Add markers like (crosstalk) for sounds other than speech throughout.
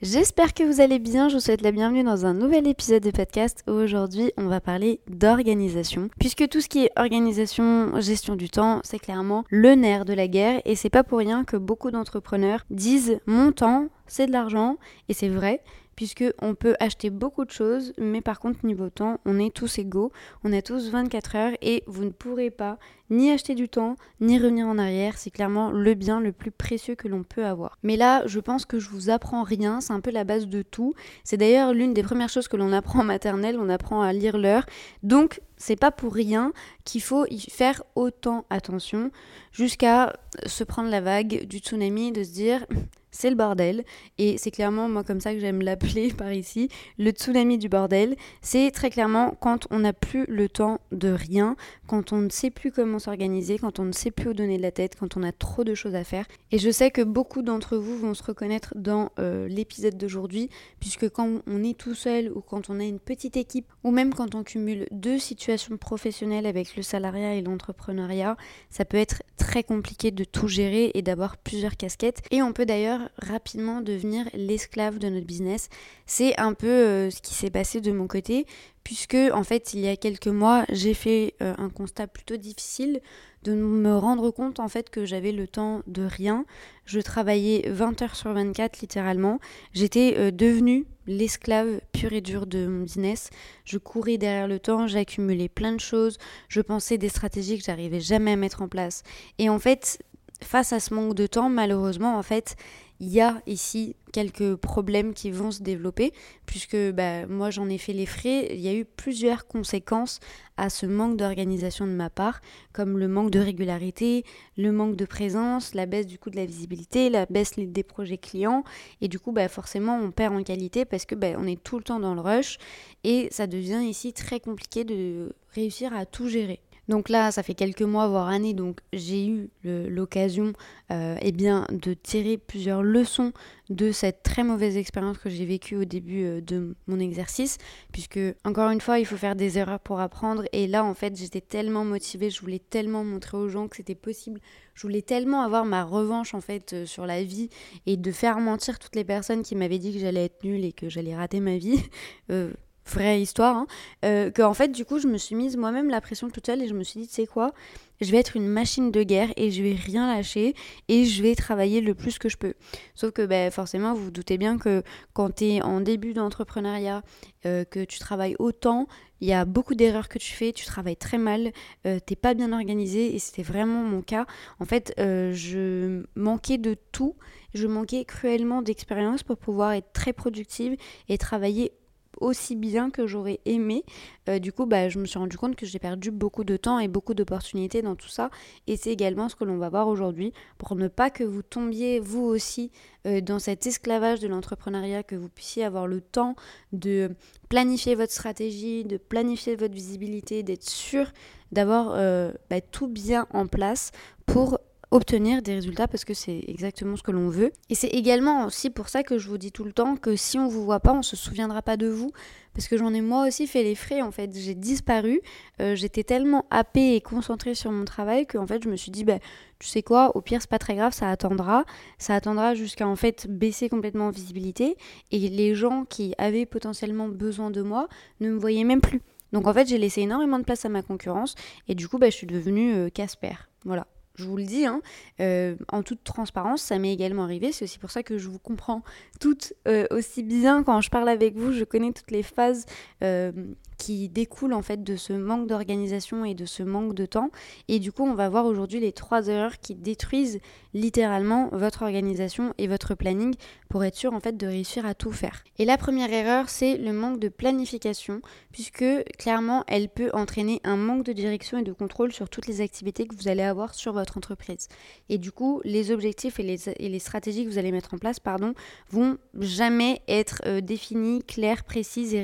J'espère que vous allez bien, je vous souhaite la bienvenue dans un nouvel épisode de podcast aujourd'hui on va parler d'organisation. Puisque tout ce qui est organisation, gestion du temps, c'est clairement le nerf de la guerre et c'est pas pour rien que beaucoup d'entrepreneurs disent mon temps c'est de l'argent et c'est vrai puisque on peut acheter beaucoup de choses, mais par contre niveau temps, on est tous égaux, on a tous 24 heures et vous ne pourrez pas ni acheter du temps, ni revenir en arrière, c'est clairement le bien le plus précieux que l'on peut avoir. Mais là, je pense que je vous apprends rien, c'est un peu la base de tout. C'est d'ailleurs l'une des premières choses que l'on apprend en maternelle, on apprend à lire l'heure. Donc, c'est pas pour rien qu'il faut y faire autant attention jusqu'à se prendre la vague du tsunami, de se dire (laughs) c'est le bordel. Et c'est clairement, moi, comme ça que j'aime l'appeler (laughs) par ici, le tsunami du bordel. C'est très clairement quand on n'a plus le temps de rien, quand on ne sait plus comment s'organiser, quand on ne sait plus où donner de la tête, quand on a trop de choses à faire. Et je sais que beaucoup d'entre vous vont se reconnaître dans euh, l'épisode d'aujourd'hui, puisque quand on est tout seul ou quand on a une petite équipe, ou même quand on cumule deux situations professionnelles avec le salariat et l'entrepreneuriat, ça peut être très compliqué de tout gérer et d'avoir plusieurs casquettes. Et on peut d'ailleurs rapidement devenir l'esclave de notre business. C'est un peu euh, ce qui s'est passé de mon côté, puisque en fait il y a quelques mois j'ai fait euh, un constat plutôt difficile de me rendre compte en fait que j'avais le temps de rien. Je travaillais 20 heures sur 24 littéralement. J'étais euh, devenue l'esclave pure et dure de mon business. Je courais derrière le temps, j'accumulais plein de choses, je pensais des stratégies que j'arrivais jamais à mettre en place. Et en fait, face à ce manque de temps, malheureusement, en fait, il y a ici quelques problèmes qui vont se développer, puisque bah, moi j'en ai fait les frais. Il y a eu plusieurs conséquences à ce manque d'organisation de ma part, comme le manque de régularité, le manque de présence, la baisse du coût de la visibilité, la baisse des projets clients, et du coup bah, forcément on perd en qualité parce que bah, on est tout le temps dans le rush, et ça devient ici très compliqué de réussir à tout gérer. Donc là, ça fait quelques mois, voire années, donc j'ai eu l'occasion euh, eh bien, de tirer plusieurs leçons de cette très mauvaise expérience que j'ai vécue au début euh, de mon exercice, puisque encore une fois, il faut faire des erreurs pour apprendre. Et là, en fait, j'étais tellement motivée, je voulais tellement montrer aux gens que c'était possible, je voulais tellement avoir ma revanche en fait euh, sur la vie et de faire mentir toutes les personnes qui m'avaient dit que j'allais être nulle et que j'allais rater ma vie. (laughs) vraie histoire, hein, euh, que en fait du coup je me suis mise moi-même la pression toute seule et je me suis dit tu sais quoi, je vais être une machine de guerre et je vais rien lâcher et je vais travailler le plus que je peux. Sauf que ben, forcément vous vous doutez bien que quand tu es en début d'entrepreneuriat, euh, que tu travailles autant, il y a beaucoup d'erreurs que tu fais, tu travailles très mal, euh, t'es pas bien organisé et c'était vraiment mon cas. En fait, euh, je manquais de tout, je manquais cruellement d'expérience pour pouvoir être très productive et travailler aussi bien que j'aurais aimé. Euh, du coup, bah, je me suis rendu compte que j'ai perdu beaucoup de temps et beaucoup d'opportunités dans tout ça. Et c'est également ce que l'on va voir aujourd'hui pour ne pas que vous tombiez vous aussi euh, dans cet esclavage de l'entrepreneuriat, que vous puissiez avoir le temps de planifier votre stratégie, de planifier votre visibilité, d'être sûr d'avoir euh, bah, tout bien en place pour obtenir des résultats parce que c'est exactement ce que l'on veut. Et c'est également aussi pour ça que je vous dis tout le temps que si on vous voit pas, on se souviendra pas de vous. Parce que j'en ai moi aussi fait les frais en fait. J'ai disparu. Euh, j'étais tellement happée et concentrée sur mon travail que en fait je me suis dit bah tu sais quoi, au pire c'est pas très grave, ça attendra. Ça attendra jusqu'à en fait baisser complètement en visibilité. Et les gens qui avaient potentiellement besoin de moi ne me voyaient même plus. Donc en fait j'ai laissé énormément de place à ma concurrence et du coup bah, je suis devenue euh, Casper. voilà je vous le dis, hein, euh, en toute transparence, ça m'est également arrivé. C'est aussi pour ça que je vous comprends toutes euh, aussi bien quand je parle avec vous. Je connais toutes les phases euh, qui découlent en fait de ce manque d'organisation et de ce manque de temps. Et du coup, on va voir aujourd'hui les trois erreurs qui détruisent littéralement votre organisation et votre planning pour être sûr en fait de réussir à tout faire. Et la première erreur, c'est le manque de planification, puisque clairement, elle peut entraîner un manque de direction et de contrôle sur toutes les activités que vous allez avoir sur votre entreprise. Et du coup, les objectifs et les, et les stratégies que vous allez mettre en place, pardon, vont jamais être euh, définis, clairs, précises et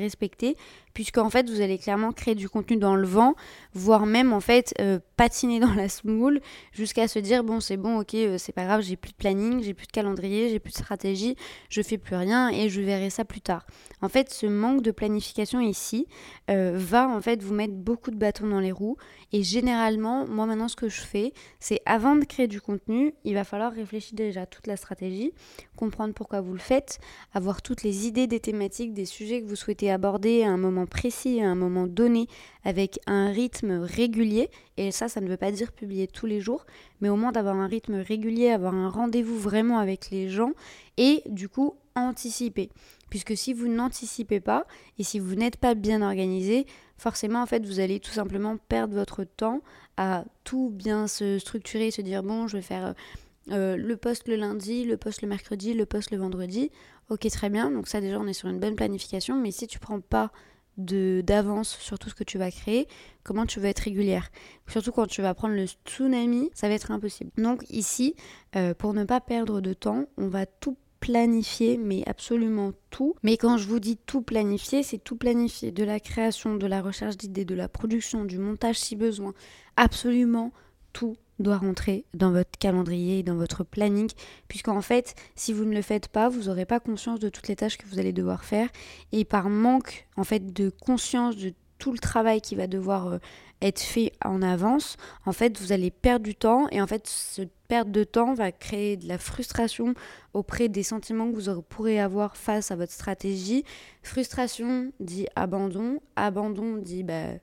respectés puisqu'en fait vous allez clairement créer du contenu dans le vent, voire même en fait euh, patiner dans la smoule jusqu'à se dire bon c'est bon ok euh, c'est pas grave j'ai plus de planning, j'ai plus de calendrier, j'ai plus de stratégie, je fais plus rien et je verrai ça plus tard. En fait ce manque de planification ici euh, va en fait vous mettre beaucoup de bâtons dans les roues et généralement moi maintenant ce que je fais c'est avant de créer du contenu il va falloir réfléchir déjà à toute la stratégie, comprendre pourquoi vous le faites, avoir toutes les idées des thématiques, des sujets que vous souhaitez aborder à un moment précis, à un moment donné, avec un rythme régulier. Et ça, ça ne veut pas dire publier tous les jours, mais au moins d'avoir un rythme régulier, avoir un rendez-vous vraiment avec les gens et du coup anticiper. Puisque si vous n'anticipez pas et si vous n'êtes pas bien organisé, forcément en fait vous allez tout simplement perdre votre temps à tout bien se structurer, se dire bon je vais faire euh, le poste le lundi, le poste le mercredi, le poste le vendredi. Ok, très bien. Donc ça déjà, on est sur une bonne planification. Mais si tu prends pas d'avance sur tout ce que tu vas créer, comment tu vas être régulière. Surtout quand tu vas prendre le tsunami, ça va être impossible. Donc ici, euh, pour ne pas perdre de temps, on va tout planifier, mais absolument tout. Mais quand je vous dis tout planifier, c'est tout planifier, de la création, de la recherche d'idées, de la production, du montage si besoin, absolument tout doit rentrer dans votre calendrier, dans votre planning, puisqu'en fait, si vous ne le faites pas, vous n'aurez pas conscience de toutes les tâches que vous allez devoir faire, et par manque en fait de conscience de tout le travail qui va devoir euh, être fait en avance, en fait, vous allez perdre du temps, et en fait, cette perte de temps va créer de la frustration auprès des sentiments que vous pourrez avoir face à votre stratégie. Frustration dit abandon, abandon dit bah,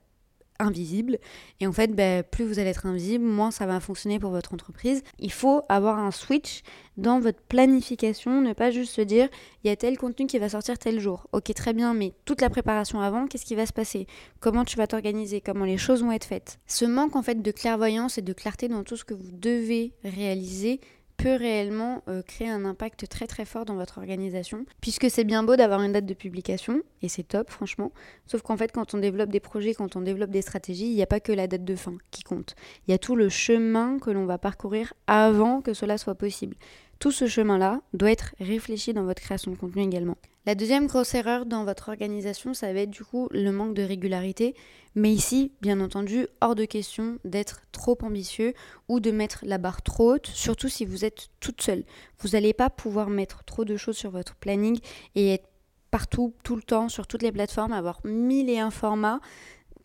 invisible. Et en fait, ben, plus vous allez être invisible, moins ça va fonctionner pour votre entreprise. Il faut avoir un switch dans votre planification, ne pas juste se dire il y a tel contenu qui va sortir tel jour. Ok, très bien, mais toute la préparation avant, qu'est-ce qui va se passer? Comment tu vas t'organiser? Comment les choses vont être faites? Ce manque en fait de clairvoyance et de clarté dans tout ce que vous devez réaliser peut réellement euh, créer un impact très très fort dans votre organisation, puisque c'est bien beau d'avoir une date de publication, et c'est top franchement, sauf qu'en fait quand on développe des projets, quand on développe des stratégies, il n'y a pas que la date de fin qui compte, il y a tout le chemin que l'on va parcourir avant que cela soit possible. Tout ce chemin-là doit être réfléchi dans votre création de contenu également. La deuxième grosse erreur dans votre organisation, ça va être du coup le manque de régularité. Mais ici, bien entendu, hors de question d'être trop ambitieux ou de mettre la barre trop haute, surtout si vous êtes toute seule. Vous n'allez pas pouvoir mettre trop de choses sur votre planning et être partout, tout le temps, sur toutes les plateformes, avoir mille et un formats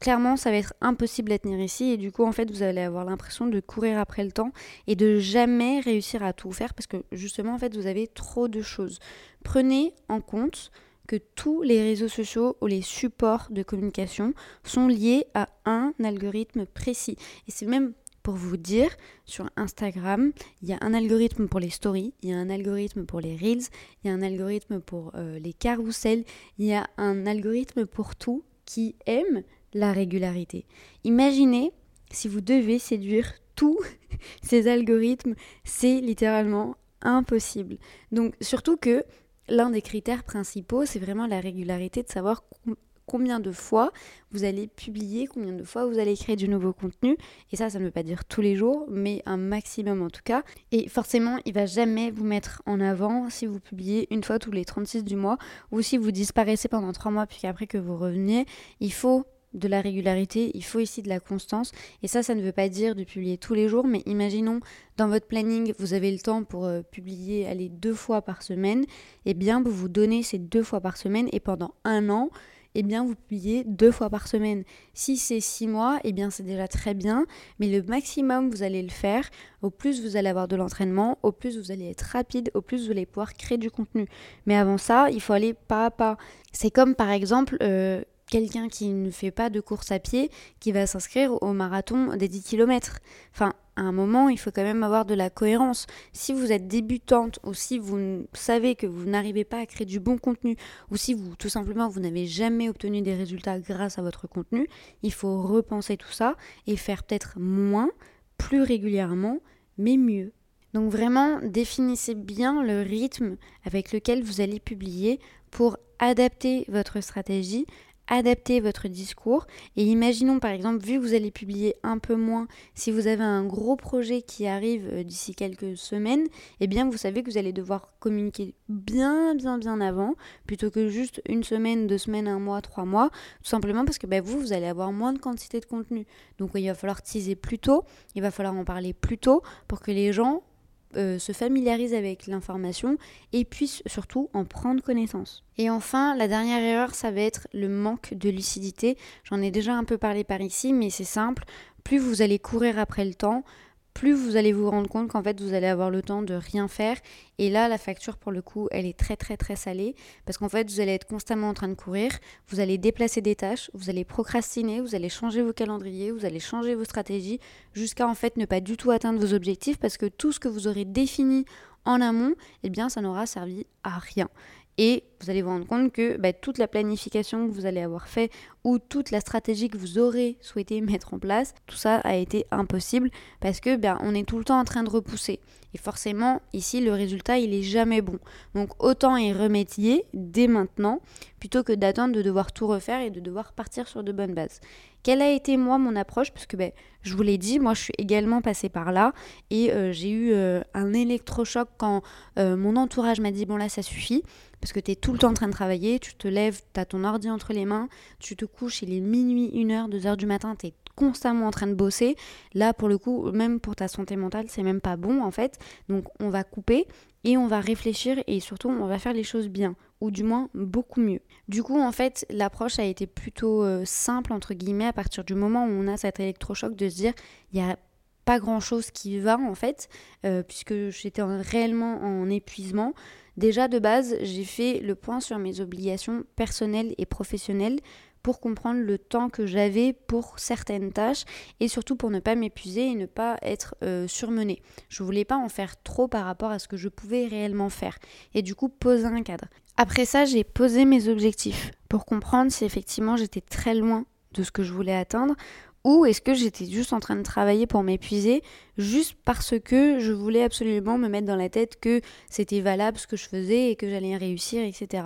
clairement, ça va être impossible à tenir ici et du coup, en fait, vous allez avoir l'impression de courir après le temps et de jamais réussir à tout faire parce que justement, en fait, vous avez trop de choses. Prenez en compte que tous les réseaux sociaux ou les supports de communication sont liés à un algorithme précis. Et c'est même pour vous dire, sur Instagram, il y a un algorithme pour les stories, il y a un algorithme pour les reels, il y a un algorithme pour euh, les carousels, il y a un algorithme pour tout qui aime la régularité. Imaginez si vous devez séduire tous (laughs) ces algorithmes, c'est littéralement impossible. Donc surtout que l'un des critères principaux, c'est vraiment la régularité de savoir combien de fois vous allez publier, combien de fois vous allez créer du nouveau contenu. Et ça, ça ne veut pas dire tous les jours, mais un maximum en tout cas. Et forcément, il va jamais vous mettre en avant si vous publiez une fois tous les 36 du mois ou si vous disparaissez pendant 3 mois puis qu'après que vous reveniez. Il faut de la régularité, il faut ici de la constance. Et ça, ça ne veut pas dire de publier tous les jours, mais imaginons dans votre planning, vous avez le temps pour euh, publier aller deux fois par semaine. Eh bien, vous vous donnez ces deux fois par semaine et pendant un an, eh bien, vous publiez deux fois par semaine. Si c'est six mois, eh bien, c'est déjà très bien. Mais le maximum, vous allez le faire. Au plus vous allez avoir de l'entraînement, au plus vous allez être rapide, au plus vous allez pouvoir créer du contenu. Mais avant ça, il faut aller pas à pas. C'est comme par exemple, euh, quelqu'un qui ne fait pas de course à pied qui va s'inscrire au marathon des 10 km. Enfin, à un moment, il faut quand même avoir de la cohérence. Si vous êtes débutante ou si vous savez que vous n'arrivez pas à créer du bon contenu ou si vous tout simplement vous n'avez jamais obtenu des résultats grâce à votre contenu, il faut repenser tout ça et faire peut-être moins, plus régulièrement, mais mieux. Donc vraiment, définissez bien le rythme avec lequel vous allez publier pour adapter votre stratégie adapter votre discours. Et imaginons par exemple, vu que vous allez publier un peu moins, si vous avez un gros projet qui arrive euh, d'ici quelques semaines, eh bien vous savez que vous allez devoir communiquer bien, bien, bien avant, plutôt que juste une semaine, deux semaines, un mois, trois mois, tout simplement parce que bah, vous, vous allez avoir moins de quantité de contenu. Donc il va falloir teaser plus tôt, il va falloir en parler plus tôt pour que les gens euh, se familiarisent avec l'information et puissent surtout en prendre connaissance. Et enfin, la dernière erreur, ça va être le manque de lucidité. J'en ai déjà un peu parlé par ici, mais c'est simple. Plus vous allez courir après le temps, plus vous allez vous rendre compte qu'en fait vous allez avoir le temps de rien faire. Et là, la facture pour le coup, elle est très très très salée. Parce qu'en fait vous allez être constamment en train de courir, vous allez déplacer des tâches, vous allez procrastiner, vous allez changer vos calendriers, vous allez changer vos stratégies. Jusqu'à en fait ne pas du tout atteindre vos objectifs. Parce que tout ce que vous aurez défini en amont, eh bien ça n'aura servi à rien. Et vous allez vous rendre compte que bah, toute la planification que vous allez avoir fait ou toute la stratégie que vous aurez souhaité (laughs) mettre en place, tout ça a été impossible parce que ben, on est tout le temps en train de repousser. Et forcément, ici, le résultat, il est jamais bon. Donc autant y remédier dès maintenant plutôt que d'attendre de devoir tout refaire et de devoir partir sur de bonnes bases. Quelle a été moi mon approche? Parce que ben, je vous l'ai dit, moi je suis également passée par là et euh, j'ai eu euh, un électrochoc quand euh, mon entourage m'a dit bon là ça suffit parce que tu es tout le temps en train de travailler, tu te lèves, tu as ton ordi entre les mains, tu te couches, il est minuit, 1h, 2h du matin, tu es constamment en train de bosser. Là, pour le coup, même pour ta santé mentale, c'est même pas bon en fait. Donc, on va couper et on va réfléchir et surtout, on va faire les choses bien ou du moins beaucoup mieux. Du coup, en fait, l'approche a été plutôt euh, simple, entre guillemets, à partir du moment où on a cet électrochoc de se dire, il y a pas grand chose qui va en fait, euh, puisque j'étais réellement en épuisement. Déjà de base, j'ai fait le point sur mes obligations personnelles et professionnelles pour comprendre le temps que j'avais pour certaines tâches et surtout pour ne pas m'épuiser et ne pas être euh, surmenée. Je voulais pas en faire trop par rapport à ce que je pouvais réellement faire et du coup poser un cadre. Après ça, j'ai posé mes objectifs pour comprendre si effectivement j'étais très loin de ce que je voulais atteindre ou est-ce que j'étais juste en train de travailler pour m'épuiser juste parce que je voulais absolument me mettre dans la tête que c'était valable ce que je faisais et que j'allais réussir, etc.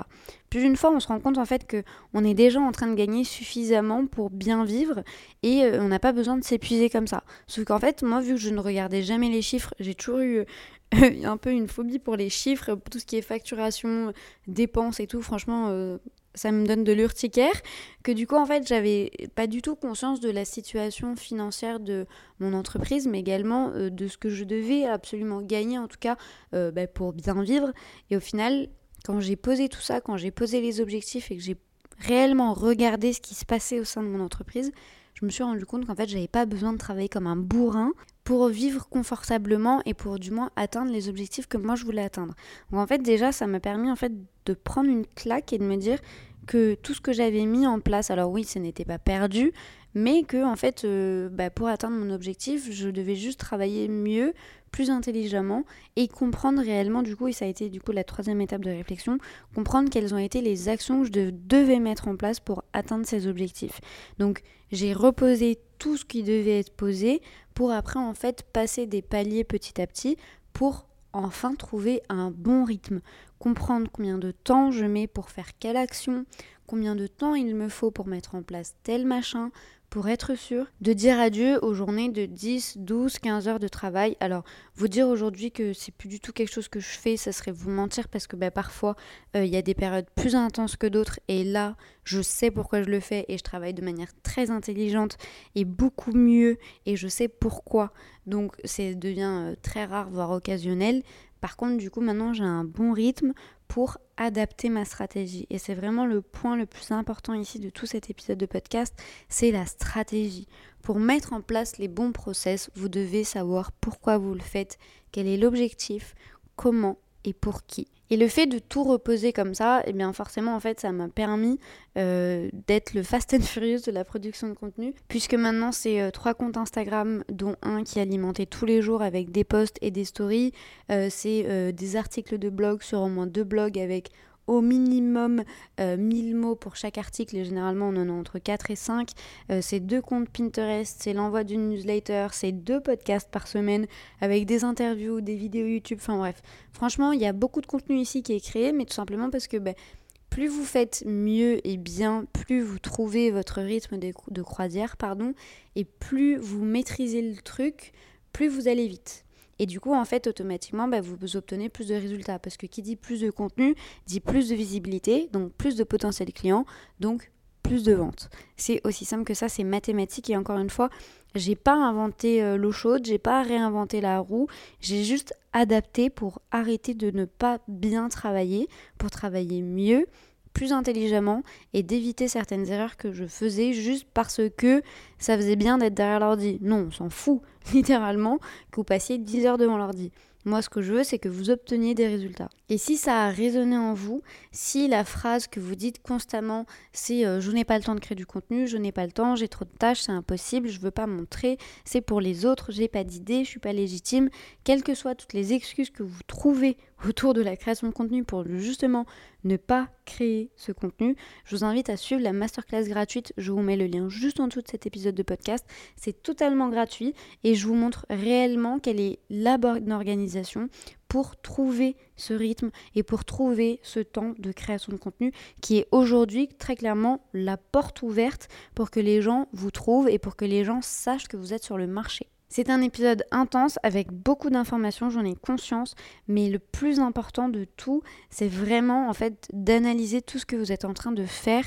Plus d'une fois, on se rend compte en fait que on est déjà en train de gagner suffisamment pour bien vivre et euh, on n'a pas besoin de s'épuiser comme ça. Sauf qu'en fait, moi, vu que je ne regardais jamais les chiffres, j'ai toujours eu (laughs) un peu une phobie pour les chiffres, tout ce qui est facturation, dépenses et tout. Franchement, euh, ça me donne de l'urticaire, que du coup en fait j'avais pas du tout conscience de la situation financière de mon entreprise, mais également euh, de ce que je devais absolument gagner en tout cas euh, bah, pour bien vivre. Et au final, quand j'ai posé tout ça, quand j'ai posé les objectifs et que j'ai réellement regardé ce qui se passait au sein de mon entreprise, je me suis rendu compte qu'en fait j'avais pas besoin de travailler comme un bourrin pour vivre confortablement et pour du moins atteindre les objectifs que moi je voulais atteindre. Donc en fait déjà ça m'a permis en fait de prendre une claque et de me dire que tout ce que j'avais mis en place, alors oui, ce n'était pas perdu, mais que en fait, euh, bah, pour atteindre mon objectif, je devais juste travailler mieux, plus intelligemment et comprendre réellement du coup, et ça a été du coup la troisième étape de réflexion, comprendre quelles ont été les actions que je devais mettre en place pour atteindre ces objectifs. Donc j'ai reposé tout ce qui devait être posé pour après en fait passer des paliers petit à petit pour enfin trouver un bon rythme, comprendre combien de temps je mets pour faire quelle action, combien de temps il me faut pour mettre en place tel machin, pour être sûr de dire adieu aux journées de 10, 12, 15 heures de travail. Alors, vous dire aujourd'hui que c'est plus du tout quelque chose que je fais, ça serait vous mentir parce que bah, parfois euh, il y a des périodes plus intenses que d'autres et là, je sais pourquoi je le fais et je travaille de manière très intelligente et beaucoup mieux et je sais pourquoi. Donc, ça devient euh, très rare, voire occasionnel. Par contre, du coup, maintenant, j'ai un bon rythme pour adapter ma stratégie. Et c'est vraiment le point le plus important ici de tout cet épisode de podcast, c'est la stratégie. Pour mettre en place les bons process, vous devez savoir pourquoi vous le faites, quel est l'objectif, comment et pour qui. Et le fait de tout reposer comme ça, et eh bien forcément en fait ça m'a permis euh, d'être le fast and furious de la production de contenu, puisque maintenant c'est euh, trois comptes Instagram, dont un qui est alimenté tous les jours avec des posts et des stories, euh, c'est des articles de blog sur au moins deux blogs avec au minimum 1000 mots pour chaque article et généralement on en a entre 4 et 5. c'est deux comptes Pinterest, c'est l'envoi d'une newsletter, c'est deux podcasts par semaine avec des interviews, des vidéos YouTube, enfin bref. Franchement, il y a beaucoup de contenu ici qui est créé, mais tout simplement parce que ben, plus vous faites mieux et bien, plus vous trouvez votre rythme de, croisière, pardon, et plus vous maîtrisez le truc, plus vous allez vite. Et du coup, en fait, automatiquement, bah, vous obtenez plus de résultats. Parce que qui dit plus de contenu, dit plus de visibilité, donc plus de potentiel client, donc plus de ventes. C'est aussi simple que ça, c'est mathématique. Et encore une fois, j'ai pas inventé euh, l'eau chaude, j'ai pas réinventé la roue, j'ai juste adapté pour arrêter de ne pas bien travailler, pour travailler mieux, plus intelligemment et d'éviter certaines erreurs que je faisais juste parce que ça faisait bien d'être derrière l'ordi. Non, on s'en fout (laughs) littéralement que vous passiez 10 heures devant l'ordi. Moi, ce que je veux, c'est que vous obteniez des résultats. Et si ça a résonné en vous, si la phrase que vous dites constamment, c'est euh, je n'ai pas le temps de créer du contenu, je n'ai pas le temps, j'ai trop de tâches, c'est impossible, je veux pas montrer, c'est pour les autres, j'ai pas d'idée, je suis pas légitime, quelles que soient toutes les excuses que vous trouvez autour de la création de contenu pour justement ne pas créer ce contenu, je vous invite à suivre la masterclass gratuite. Je vous mets le lien juste en dessous de cet épisode de podcast. C'est totalement gratuit et je vous montre réellement quelle est la bonne organisation pour trouver ce rythme et pour trouver ce temps de création de contenu qui est aujourd'hui très clairement la porte ouverte pour que les gens vous trouvent et pour que les gens sachent que vous êtes sur le marché. C'est un épisode intense avec beaucoup d'informations, j'en ai conscience, mais le plus important de tout, c'est vraiment en fait d'analyser tout ce que vous êtes en train de faire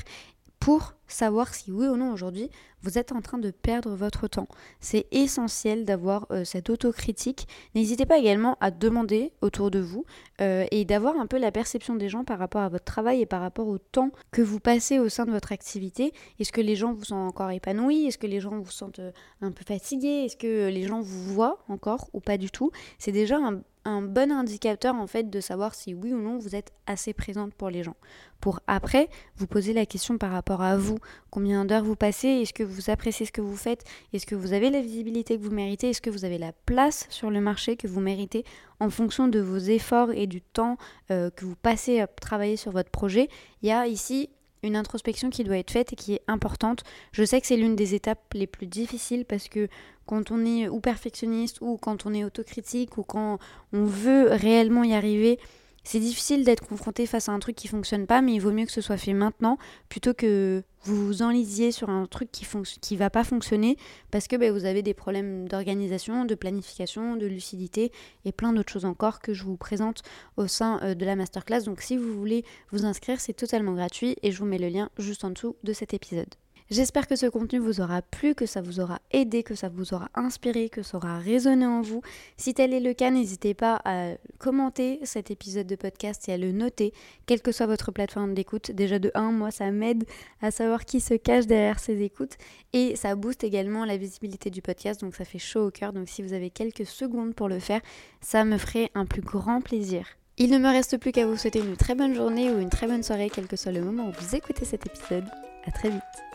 pour savoir si oui ou non aujourd'hui vous êtes en train de perdre votre temps. C'est essentiel d'avoir euh, cette autocritique. N'hésitez pas également à demander autour de vous euh, et d'avoir un peu la perception des gens par rapport à votre travail et par rapport au temps que vous passez au sein de votre activité. Est-ce que les gens vous sont encore épanouis? Est-ce que les gens vous sentent euh, un peu fatigués? Est-ce que les gens vous voient encore ou pas du tout? C'est déjà un un bon indicateur en fait de savoir si oui ou non vous êtes assez présente pour les gens. Pour après vous poser la question par rapport à vous, combien d'heures vous passez, est-ce que vous appréciez ce que vous faites, est-ce que vous avez la visibilité que vous méritez, est-ce que vous avez la place sur le marché que vous méritez? En fonction de vos efforts et du temps euh, que vous passez à travailler sur votre projet. Il y a ici une introspection qui doit être faite et qui est importante. Je sais que c'est l'une des étapes les plus difficiles parce que quand on est ou perfectionniste ou quand on est autocritique ou quand on veut réellement y arriver, c'est difficile d'être confronté face à un truc qui fonctionne pas, mais il vaut mieux que ce soit fait maintenant plutôt que vous vous enlisiez sur un truc qui va pas fonctionner parce que ben, vous avez des problèmes d'organisation, de planification, de lucidité et plein d'autres choses encore que je vous présente au sein euh, de la masterclass. Donc si vous voulez vous inscrire, c'est totalement gratuit et je vous mets le lien juste en dessous de cet épisode. J'espère que ce contenu vous aura plu, que ça vous aura aidé, que ça vous aura inspiré, que ça aura résonné en vous. Si tel est le cas, n'hésitez pas à commenter cet épisode de podcast et à le noter, quelle que soit votre plateforme d'écoute. Déjà de 1, moi ça m'aide à savoir qui se cache derrière ces écoutes et ça booste également la visibilité du podcast, donc ça fait chaud au cœur. Donc si vous avez quelques secondes pour le faire, ça me ferait un plus grand plaisir. Il ne me reste plus qu'à vous souhaiter une très bonne journée ou une très bonne soirée, quel que soit le moment où vous écoutez cet épisode. À très vite.